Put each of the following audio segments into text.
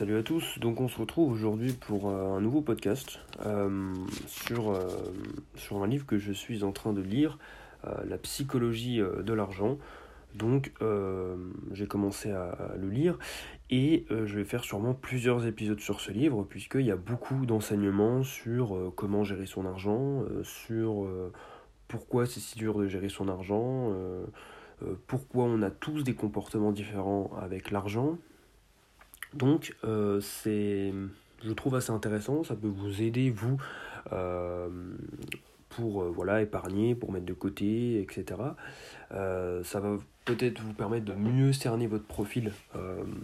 Salut à tous, donc on se retrouve aujourd'hui pour euh, un nouveau podcast euh, sur, euh, sur un livre que je suis en train de lire, La psychologie de l'argent. Donc j'ai commencé à, le lire et je vais faire sûrement plusieurs épisodes sur ce livre puisqu'il y a beaucoup d'enseignements sur comment gérer son argent, sur pourquoi c'est si dur de gérer son argent, pourquoi on a tous des comportements différents avec l'argent donc euh, c'est, je trouve assez intéressant, ça peut vous aider vous euh, pour euh, voilà épargner, pour mettre de côté, etc. ça va peut-être vous permettre de mieux cerner votre profil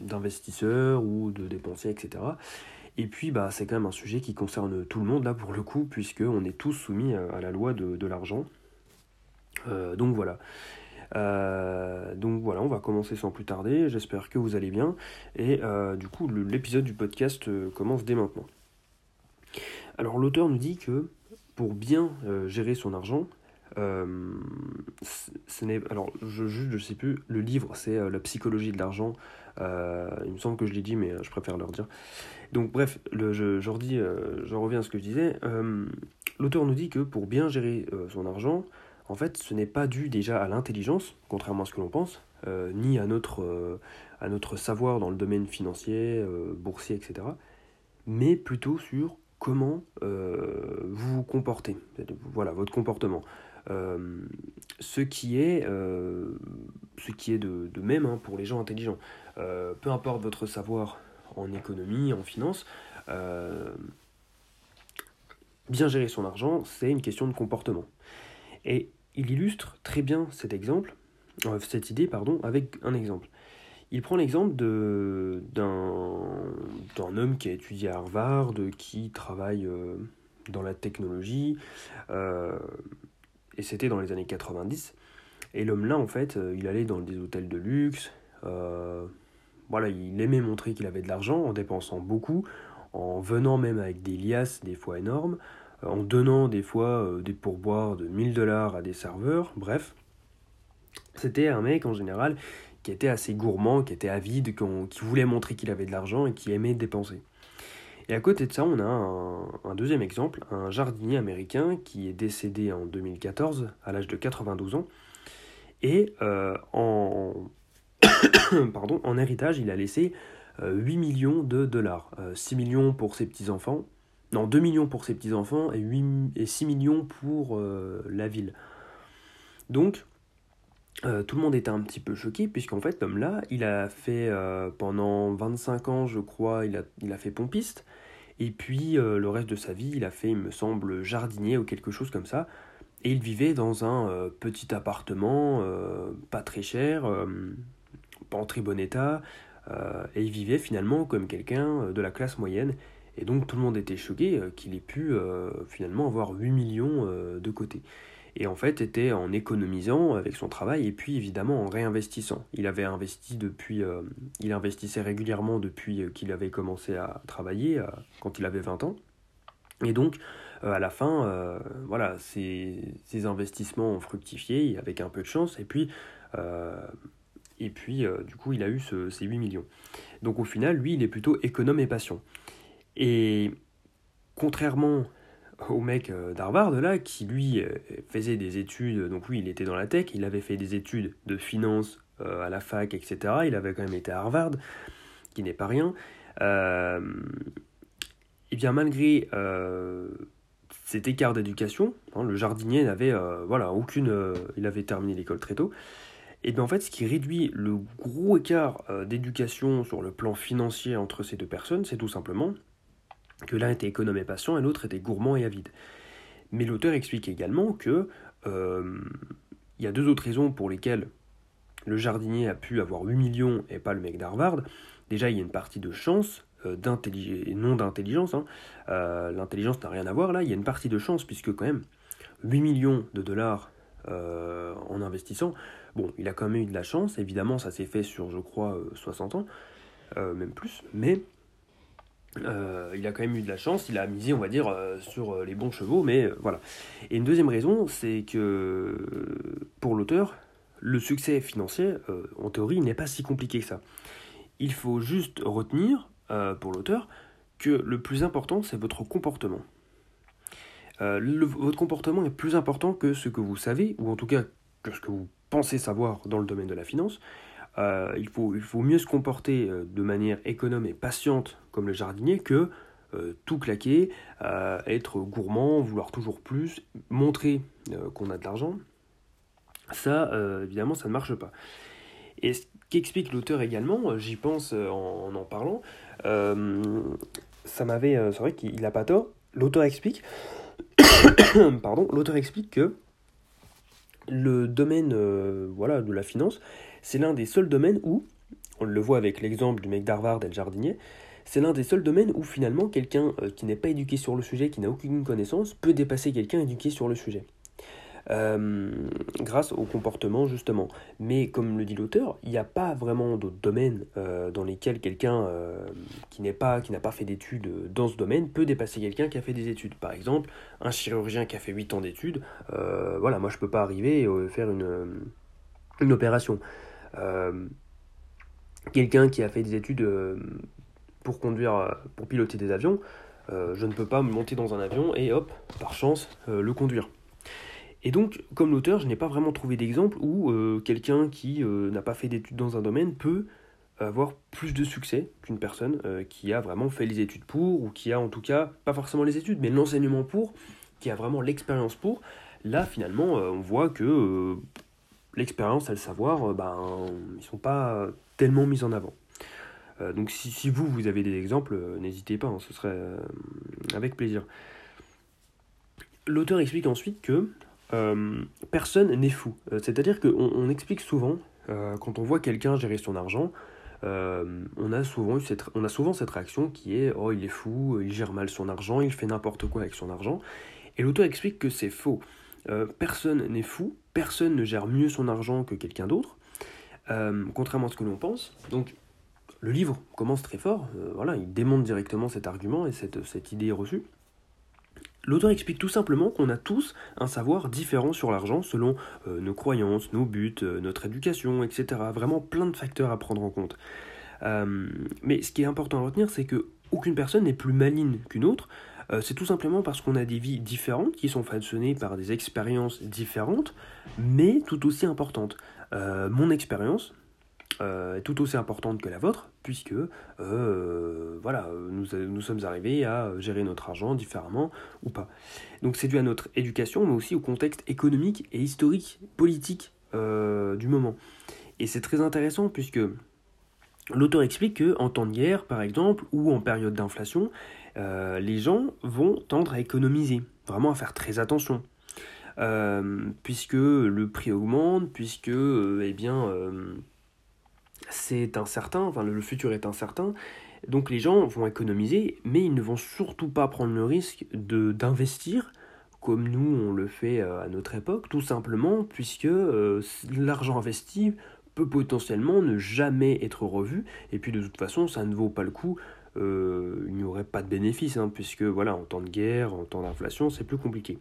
d'investisseur ou de dépensier, etc. Et puis, bah, c'est quand même un sujet qui concerne tout le monde, là, pour le coup, puisqu'on est tous soumis à la loi de, de l'argent. donc voilà. Euh, donc voilà, on va commencer sans plus tarder. J'espère que vous allez bien. Et euh, du coup, l'épisode du podcast euh, commence dès maintenant. Alors l'auteur nous dit que pour bien gérer son argent, ce n'est alors je juste je sais plus le livre c'est la psychologie de l'argent il me semble que je l'ai dit mais je préfère leur dire donc bref le, je, je, redis, je reviens à ce que je disais l'auteur nous dit que pour bien gérer son argent en fait, ce n'est pas dû déjà à l'intelligence, contrairement à ce que l'on pense, euh, ni à notre, euh, à notre savoir dans le domaine financier, euh, boursier, etc., mais plutôt sur comment vous vous comportez, voilà, votre comportement. ce qui est, ce qui est de, même hein, pour les gens intelligents. peu importe votre savoir en économie, en finance, bien gérer son argent, c'est une question de comportement. Et il illustre très bien cet exemple, euh, cette idée pardon, avec un exemple. Il prend l'exemple d'un homme qui a étudié à Harvard, qui travaille euh, dans la technologie, euh, et c'était dans les années 90. Et l'homme-là, en fait, il allait dans des hôtels de luxe, voilà, il aimait montrer qu'il avait de l'argent en dépensant beaucoup, en venant même avec des liasses des fois énormes, en donnant des fois euh, des pourboires de 1000 dollars à des serveurs, bref. C'était un mec en général qui était assez gourmand, qui était avide, qui voulait montrer qu'il avait de l'argent et qui aimait dépenser. Et à côté de ça, on a un, deuxième exemple, un jardinier américain qui est décédé en 2014 à l'âge de 92 ans. Et euh, en, en héritage, il a laissé 8 euh, millions de dollars. 6 millions pour ses petits-enfants non, 2 millions pour ses petits-enfants et, 8, et 6 millions pour euh, la ville. Donc, euh, tout le monde était un petit peu choqué, puisqu'en fait, l'homme-là, il a fait euh, pendant 25 ans, je crois, il a, il a fait pompiste. Et puis, le reste de sa vie, il a fait, il me semble, jardinier ou quelque chose comme ça. Et il vivait dans un petit appartement, pas très cher, pas en très bon état. et il vivait finalement comme quelqu'un de la classe moyenne. Et donc tout le monde était choqué euh, qu'il ait pu euh, finalement avoir 8 millions euh, de côté. Et en fait, était en économisant avec son travail et puis évidemment en réinvestissant. Il avait investi depuis, il investissait régulièrement depuis qu'il avait commencé à travailler quand il avait 20 ans. Et donc, à la fin, voilà, ses, investissements ont fructifié avec un peu de chance. Et puis, et puis du coup, il a eu ces 8 millions. Donc au final, lui, il est plutôt économe et patient. Et contrairement au mec euh, d'Harvard, là, qui lui euh, faisait des études, donc lui il était dans la tech, il avait fait des études de finance euh, à la fac, etc. Il avait quand même été à Harvard, qui n'est pas rien. et bien malgré cet écart d'éducation, hein, le jardinier n'avait voilà, aucune... il avait terminé l'école très tôt. Et bien en fait, ce qui réduit le gros écart d'éducation sur le plan financier entre ces deux personnes, c'est tout simplement que l'un était économe et patient et l'autre était gourmand et avide. Mais l'auteur explique également que euh, il y a deux autres raisons pour lesquelles le jardinier a pu avoir 8 millions et pas le mec d'Harvard. Déjà, il y a une partie de chance, euh, non d'intelligence. Hein. Euh, l'intelligence n'a rien à voir là, il y a une partie de chance, puisque quand même, 8 millions de dollars en investissant, bon, il a quand même eu de la chance, évidemment, ça s'est fait sur, je crois, 60 ans, même plus, mais euh, il a quand même eu de la chance, il a misé, on va dire, euh, sur euh, les bons chevaux, mais voilà. Et une deuxième raison, c'est que pour l'auteur, le succès financier, en théorie, n'est pas si compliqué que ça. Il faut juste retenir pour l'auteur, que le plus important, c'est votre comportement. votre comportement est plus important que ce que vous savez, ou en tout cas que ce que vous pensez savoir dans le domaine de la finance. Il, faut, il faut mieux se comporter de manière économe et patiente comme le jardinier que euh, tout claquer, euh, être gourmand, vouloir toujours plus, montrer euh, qu'on a de l'argent, ça, évidemment, ça ne marche pas. Et ce qu'explique l'auteur également, j'y pense en, en parlant, ça m'avait, c'est vrai qu'il n'a pas tort, l'auteur explique, pardon, l'auteur explique que le domaine voilà, de la finance, c'est l'un des seuls domaines où, on le voit avec l'exemple du mec d'Harvard et le jardinier, c'est l'un des seuls domaines où finalement quelqu'un euh, qui n'est pas éduqué sur le sujet, qui n'a aucune connaissance, peut dépasser quelqu'un éduqué sur le sujet. Euh, grâce au comportement justement. Mais comme le dit l'auteur, il n'y a pas vraiment d'autres domaines euh, dans lesquels quelqu'un qui n'est pas qui n'a pas fait d'études dans ce domaine peut dépasser quelqu'un qui a fait des études. Par exemple, un chirurgien qui a fait 8 ans d'études, voilà, moi je peux pas arriver et faire une, une opération. Quelqu'un qui a fait des études pour conduire, euh, pour piloter des avions, euh, je ne peux pas me monter dans un avion et hop, par chance, euh, le conduire. Et donc, comme l'auteur, je n'ai pas vraiment trouvé d'exemple où quelqu'un qui n'a pas fait d'études dans un domaine peut avoir plus de succès qu'une personne qui a vraiment fait les études pour, ou qui a en tout cas, pas forcément les études, mais l'enseignement pour, qui a vraiment l'expérience pour. Là, finalement, on voit que l'expérience et le savoir, ben, ils ne sont pas tellement mis en avant. Euh, donc si, vous, vous avez des exemples, euh, n'hésitez pas, hein, ce serait euh, avec plaisir. L'auteur explique ensuite que personne n'est fou. C'est-à-dire qu'on on explique souvent, quand on voit quelqu'un gérer son argent, on, a souvent cette, on a souvent cette réaction qui est Oh, il est fou, il gère mal son argent, il fait n'importe quoi avec son argent. Et l'auteur explique que c'est faux. personne n'est fou, personne ne gère mieux son argent que quelqu'un d'autre, contrairement à ce que l'on pense. Donc, le livre commence très fort, euh, voilà, il démonte directement cet argument et cette, idée reçue. L'auteur explique tout simplement qu'on a tous un savoir différent sur l'argent selon euh, nos croyances, nos buts, euh, notre éducation, etc. Vraiment plein de facteurs à prendre en compte. mais ce qui est important à retenir, c'est que aucune personne n'est plus maligne qu'une autre. C'est tout simplement parce qu'on a des vies différentes qui sont façonnées par des expériences différentes, mais tout aussi importantes. mon expérience, euh, est tout aussi importante que la vôtre, puisque euh, voilà, nous, nous, sommes arrivés à gérer notre argent différemment ou pas. Donc c'est dû à notre éducation, mais aussi au contexte économique et historique, politique euh, du moment. Et c'est très intéressant puisque l'auteur explique que en temps de guerre, par exemple, ou en période d'inflation, les gens vont tendre à économiser, vraiment à faire très attention. puisque le prix augmente, puisque eh bien, c'est incertain, enfin le futur est incertain, donc les gens vont économiser, mais ils ne vont surtout pas prendre le risque de d'investir comme nous on le fait euh, à notre époque, tout simplement puisque euh, l'argent investi peut potentiellement ne jamais être revu, et puis de toute façon ça ne vaut pas le coup, euh, il n'y aurait pas de bénéfice, hein, puisque voilà, en temps de guerre, en temps d'inflation, c'est plus compliqué.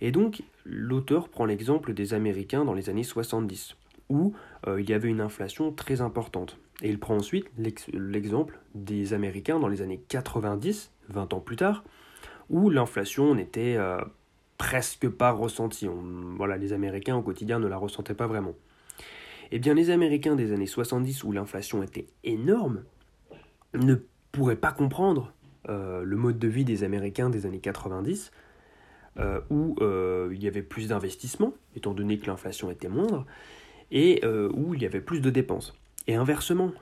Et donc l'auteur prend l'exemple des Américains dans les années 70 où euh, il y avait une inflation très importante. Et il prend ensuite l'exemple des Américains dans les années 90, 20 ans plus tard, où l'inflation n'était euh, presque pas ressentie. voilà, les Américains au quotidien ne la ressentaient pas vraiment. Eh bien, les Américains des années 70, où l'inflation était énorme, ne pourraient pas comprendre euh, le mode de vie des Américains des années 90, où il y avait plus d'investissements, étant donné que l'inflation était moindre, et euh, où il y avait plus de dépenses. Et inversement,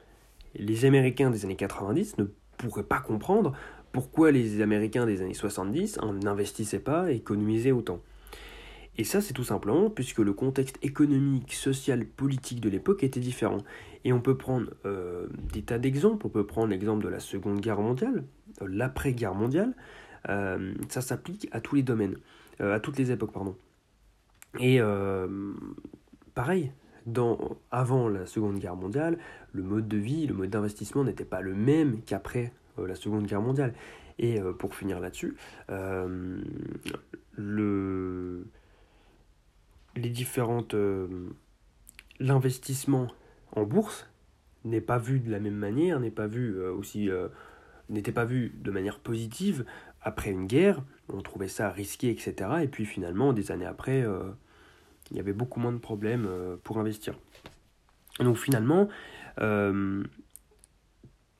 les Américains des années 90 ne pourraient pas comprendre pourquoi les Américains des années 70 n'investissaient pas et économisaient autant. Et ça, c'est tout simplement puisque le contexte économique, social, politique de l'époque était différent. Et on peut prendre euh, des tas d'exemples. On peut prendre l'exemple de la Seconde Guerre mondiale, euh, l'après-guerre mondiale. ça s'applique à tous les domaines, à toutes les époques, pardon. Et pareil, avant la Seconde Guerre mondiale, le mode de vie, le mode d'investissement n'était pas le même qu'après euh, la Seconde Guerre mondiale. Et euh, pour finir là-dessus, euh. Différentes l'investissement en bourse n'est pas vu de la même manière, n'est pas vu aussi n'était pas vu de manière positive après une guerre. On trouvait ça risqué, etc. Et puis finalement, des années après, il y avait beaucoup moins de problèmes pour investir. Donc finalement,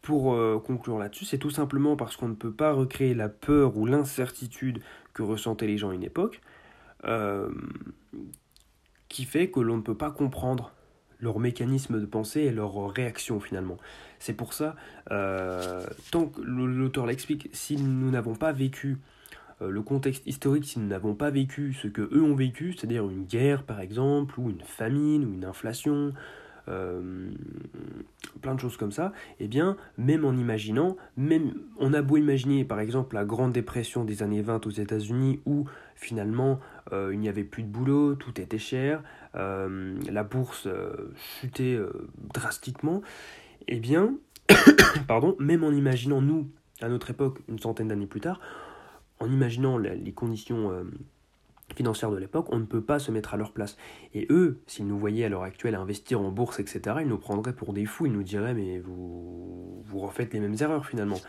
pour euh, conclure là-dessus, c'est tout simplement parce qu'on ne peut pas recréer la peur ou l'incertitude que ressentaient les gens à une époque, euh, fait que l'on ne peut pas comprendre leur mécanisme de pensée et leur réaction finalement. C'est pour ça, euh, tant que l'auteur l'explique, si nous n'avons pas vécu le contexte historique, si nous n'avons pas vécu ce que eux ont vécu, c'est-à-dire une guerre par exemple, ou une famine, ou une inflation, euh, plein de choses comme ça, eh bien, même en imaginant, même on a beau imaginer par exemple la Grande Dépression des années 20 aux États-Unis où finalement euh, il n'y avait plus de boulot, tout était cher, euh, la bourse chutait drastiquement, eh bien, pardon, même en imaginant nous, à notre époque, une centaine d'années plus tard, en imaginant les conditions financière de l'époque, on ne peut pas se mettre à leur place. Et eux, s'ils nous voyaient à l'heure actuelle investir en bourse, etc., ils nous prendraient pour des fous, ils nous diraient mais vous, vous refaites les mêmes erreurs finalement.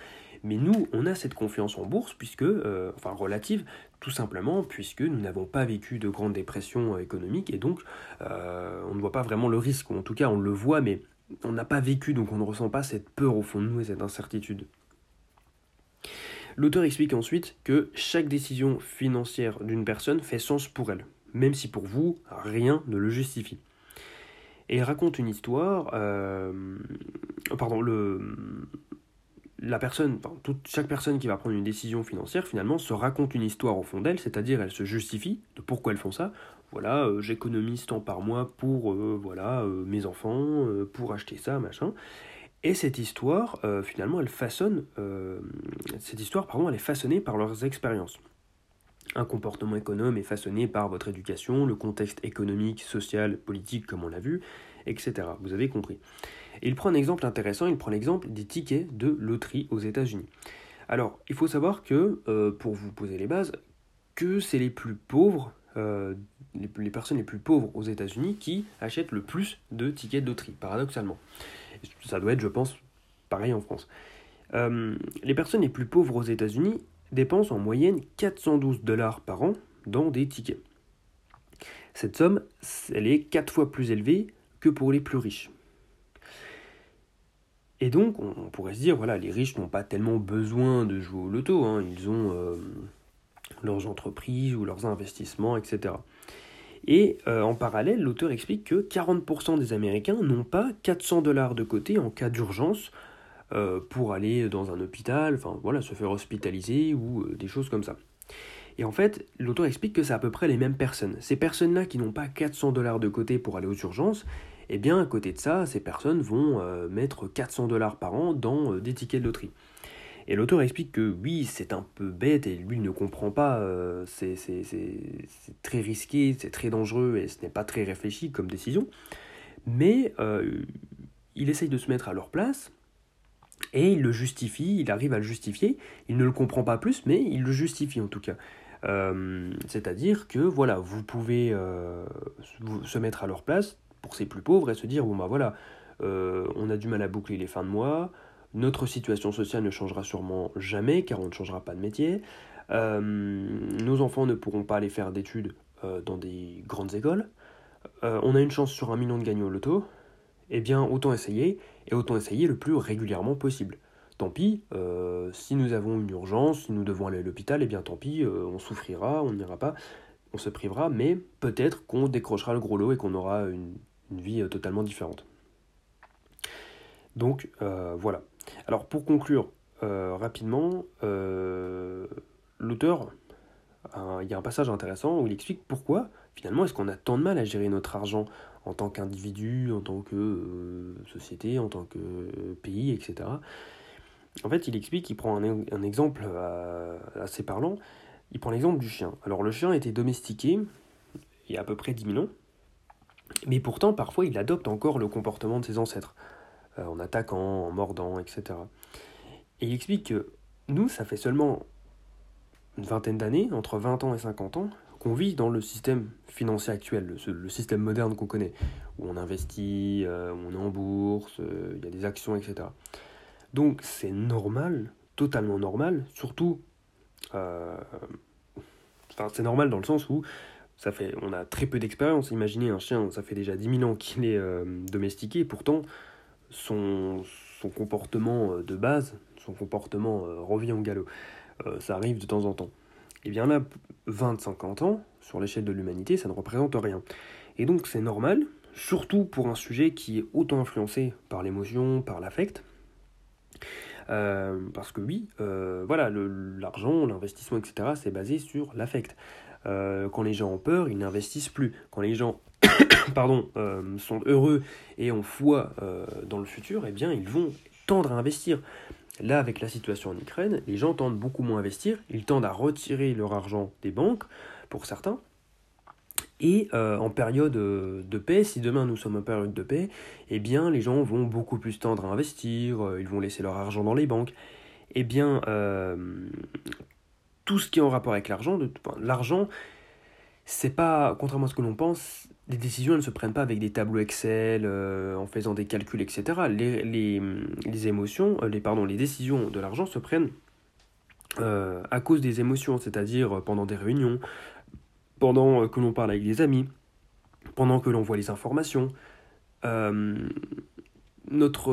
Mais nous, on a cette confiance en bourse, puisque, euh, enfin relative, tout simplement, puisque nous n'avons pas vécu de grande dépression économique, et donc euh, on ne voit pas vraiment le risque, en tout cas on le voit, mais on n'a pas vécu, donc on ne ressent pas cette peur au fond de nous et cette incertitude. L'auteur explique ensuite que chaque décision financière d'une personne fait sens pour elle, même si pour vous, rien ne le justifie. Et il raconte une histoire, euh, pardon, le, la personne, toute, chaque personne qui va prendre une décision financière finalement se raconte une histoire au fond d'elle, c'est-à-dire elle se justifie de pourquoi elles font ça. Voilà, euh, j'économise tant par mois pour euh, voilà mes enfants, pour acheter ça, machin. Et cette histoire, euh, finalement, elle façonne, euh, cette histoire, elle est façonnée par leurs expériences. Un comportement économe est façonné par votre éducation, le contexte économique, social, politique, comme on l'a vu, etc. Vous avez compris. Il prend un exemple intéressant, il prend l'exemple des tickets de loterie aux États-Unis. Alors, il faut savoir que, euh, pour vous poser les bases, que c'est les plus pauvres, les, les personnes les plus pauvres aux États-Unis qui achètent le plus de tickets de loterie, paradoxalement. Ça doit être, je pense, pareil en France. Euh, les personnes les plus pauvres aux États-Unis dépensent en moyenne 412 dollars par an dans des tickets. Cette somme, elle est 4 fois plus élevée que pour les plus riches. Et donc, on pourrait se dire, voilà, les riches n'ont pas tellement besoin de jouer au loto, hein. ils ont euh, leurs entreprises ou leurs investissements, etc. Et euh, en parallèle, l'auteur explique que 40% des Américains n'ont pas 400 dollars de côté en cas d'urgence euh, pour aller dans un hôpital, enfin voilà, se faire hospitaliser ou euh, des choses comme ça. Et en fait, l'auteur explique que c'est à peu près les mêmes personnes. Ces personnes-là qui n'ont pas 400 dollars de côté pour aller aux urgences, eh bien à côté de ça, ces personnes vont mettre 400 dollars par an dans des tickets de loterie. Et l'auteur explique que oui, c'est un peu bête et lui ne comprend pas, euh, c'est très risqué, c'est très dangereux et ce n'est pas très réfléchi comme décision. Mais euh, il essaye de se mettre à leur place et il le justifie, il arrive à le justifier. Il ne le comprend pas plus, mais il le justifie en tout cas. Euh, c'est-à-dire que voilà, vous pouvez se mettre à leur place pour ces plus pauvres et se dire bon bah voilà, on a du mal à boucler les fins de mois. Notre situation sociale ne changera sûrement jamais car on ne changera pas de métier. Euh, nos enfants ne pourront pas aller faire d'études euh, dans des grandes écoles. Euh, on a une chance sur un million de gagner au loto. Eh bien, autant essayer, et autant essayer le plus régulièrement possible. Tant pis, si nous avons une urgence, si nous devons aller à l'hôpital, eh bien tant pis, on souffrira, on n'ira pas, on se privera, mais peut-être qu'on décrochera le gros lot et qu'on aura une vie totalement différente. Donc voilà. Alors pour conclure euh, rapidement, euh, l'auteur, il y a un passage intéressant où il explique pourquoi finalement est-ce qu'on a tant de mal à gérer notre argent en tant qu'individu, en tant que euh, société, en tant que pays, etc. En fait, il explique, il prend un, exemple assez parlant, il prend l'exemple du chien. Alors le chien été domestiqué il y a à peu près 10 000 ans, mais pourtant parfois il adopte encore le comportement de ses ancêtres. Euh, en attaquant, en mordant, etc. Et il explique que nous, ça fait seulement une vingtaine d'années, entre 20 ans et 50 ans, qu'on vit dans le système financier actuel, le, système moderne qu'on connaît, où on investit, où on est en bourse, il y a des actions, etc. Donc c'est normal, totalement normal, surtout, c'est normal dans le sens où ça fait, on a très peu d'expérience. Imaginez un chien, ça fait déjà 10 000 ans qu'il est domestiqué, pourtant son, son comportement de base, son comportement revient au galop. ça arrive de temps en temps. Et bien là, 20-50 ans, sur l'échelle de l'humanité, ça ne représente rien. Et donc c'est normal, surtout pour un sujet qui est autant influencé par l'émotion, par l'affect. Euh, parce que oui, euh, voilà, l'argent, l'investissement, etc., c'est basé sur l'affect. Euh, quand les gens ont peur, ils n'investissent plus. Quand les gens pardon, sont heureux et ont foi dans le futur, eh bien, ils vont tendre à investir. Là, avec la situation en Ukraine, les gens tendent beaucoup moins à investir, ils tendent à retirer leur argent des banques, pour certains. Et euh, en période euh, de paix, si demain nous sommes en période de paix, eh bien les gens vont beaucoup plus tendre à investir, euh, ils vont laisser leur argent dans les banques. Eh bien, tout ce qui est en rapport avec l'argent, l'argent, c'est pas, contrairement à ce que l'on pense, les décisions ne se prennent pas avec des tableaux Excel, en faisant des calculs, etc. Les, émotions, les, pardon, les décisions de l'argent se prennent à cause des émotions, c'est-à-dire pendant des réunions, pendant que l'on parle avec des amis, pendant que l'on voit les informations. Euh, notre,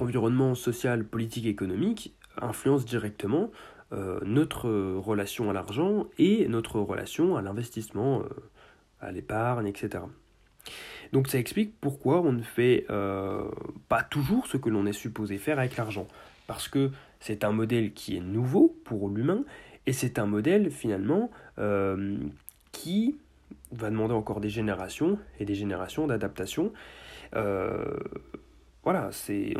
environnement social, politique, économique influence directement euh, notre relation à l'argent et notre relation à l'investissement, euh, à l'épargne, etc. Donc ça explique pourquoi on ne fait pas toujours ce que l'on est supposé faire avec l'argent. Parce que c'est un modèle qui est nouveau pour l'humain et c'est un modèle finalement qui va demander encore des générations et des générations d'adaptation. Euh, voilà, c'est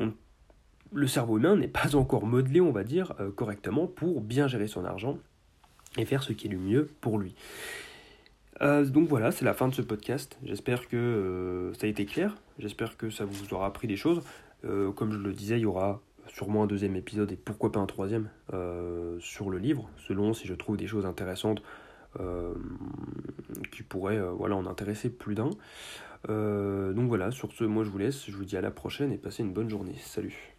le cerveau humain n'est pas encore modelé, on va dire, euh, correctement pour bien gérer son argent et faire ce qui est le mieux pour lui. Euh, donc voilà, c'est la fin de ce podcast. J'espère que ça a été clair. J'espère que ça vous aura appris des choses. comme je le disais, il y aura sûrement un deuxième épisode et pourquoi pas un troisième sur le livre, selon si je trouve des choses intéressantes euh, qui pourrait euh, voilà, en intéresser plus d'un. Euh, donc voilà, sur ce, moi je vous laisse, je vous dis à la prochaine et passez une bonne journée. Salut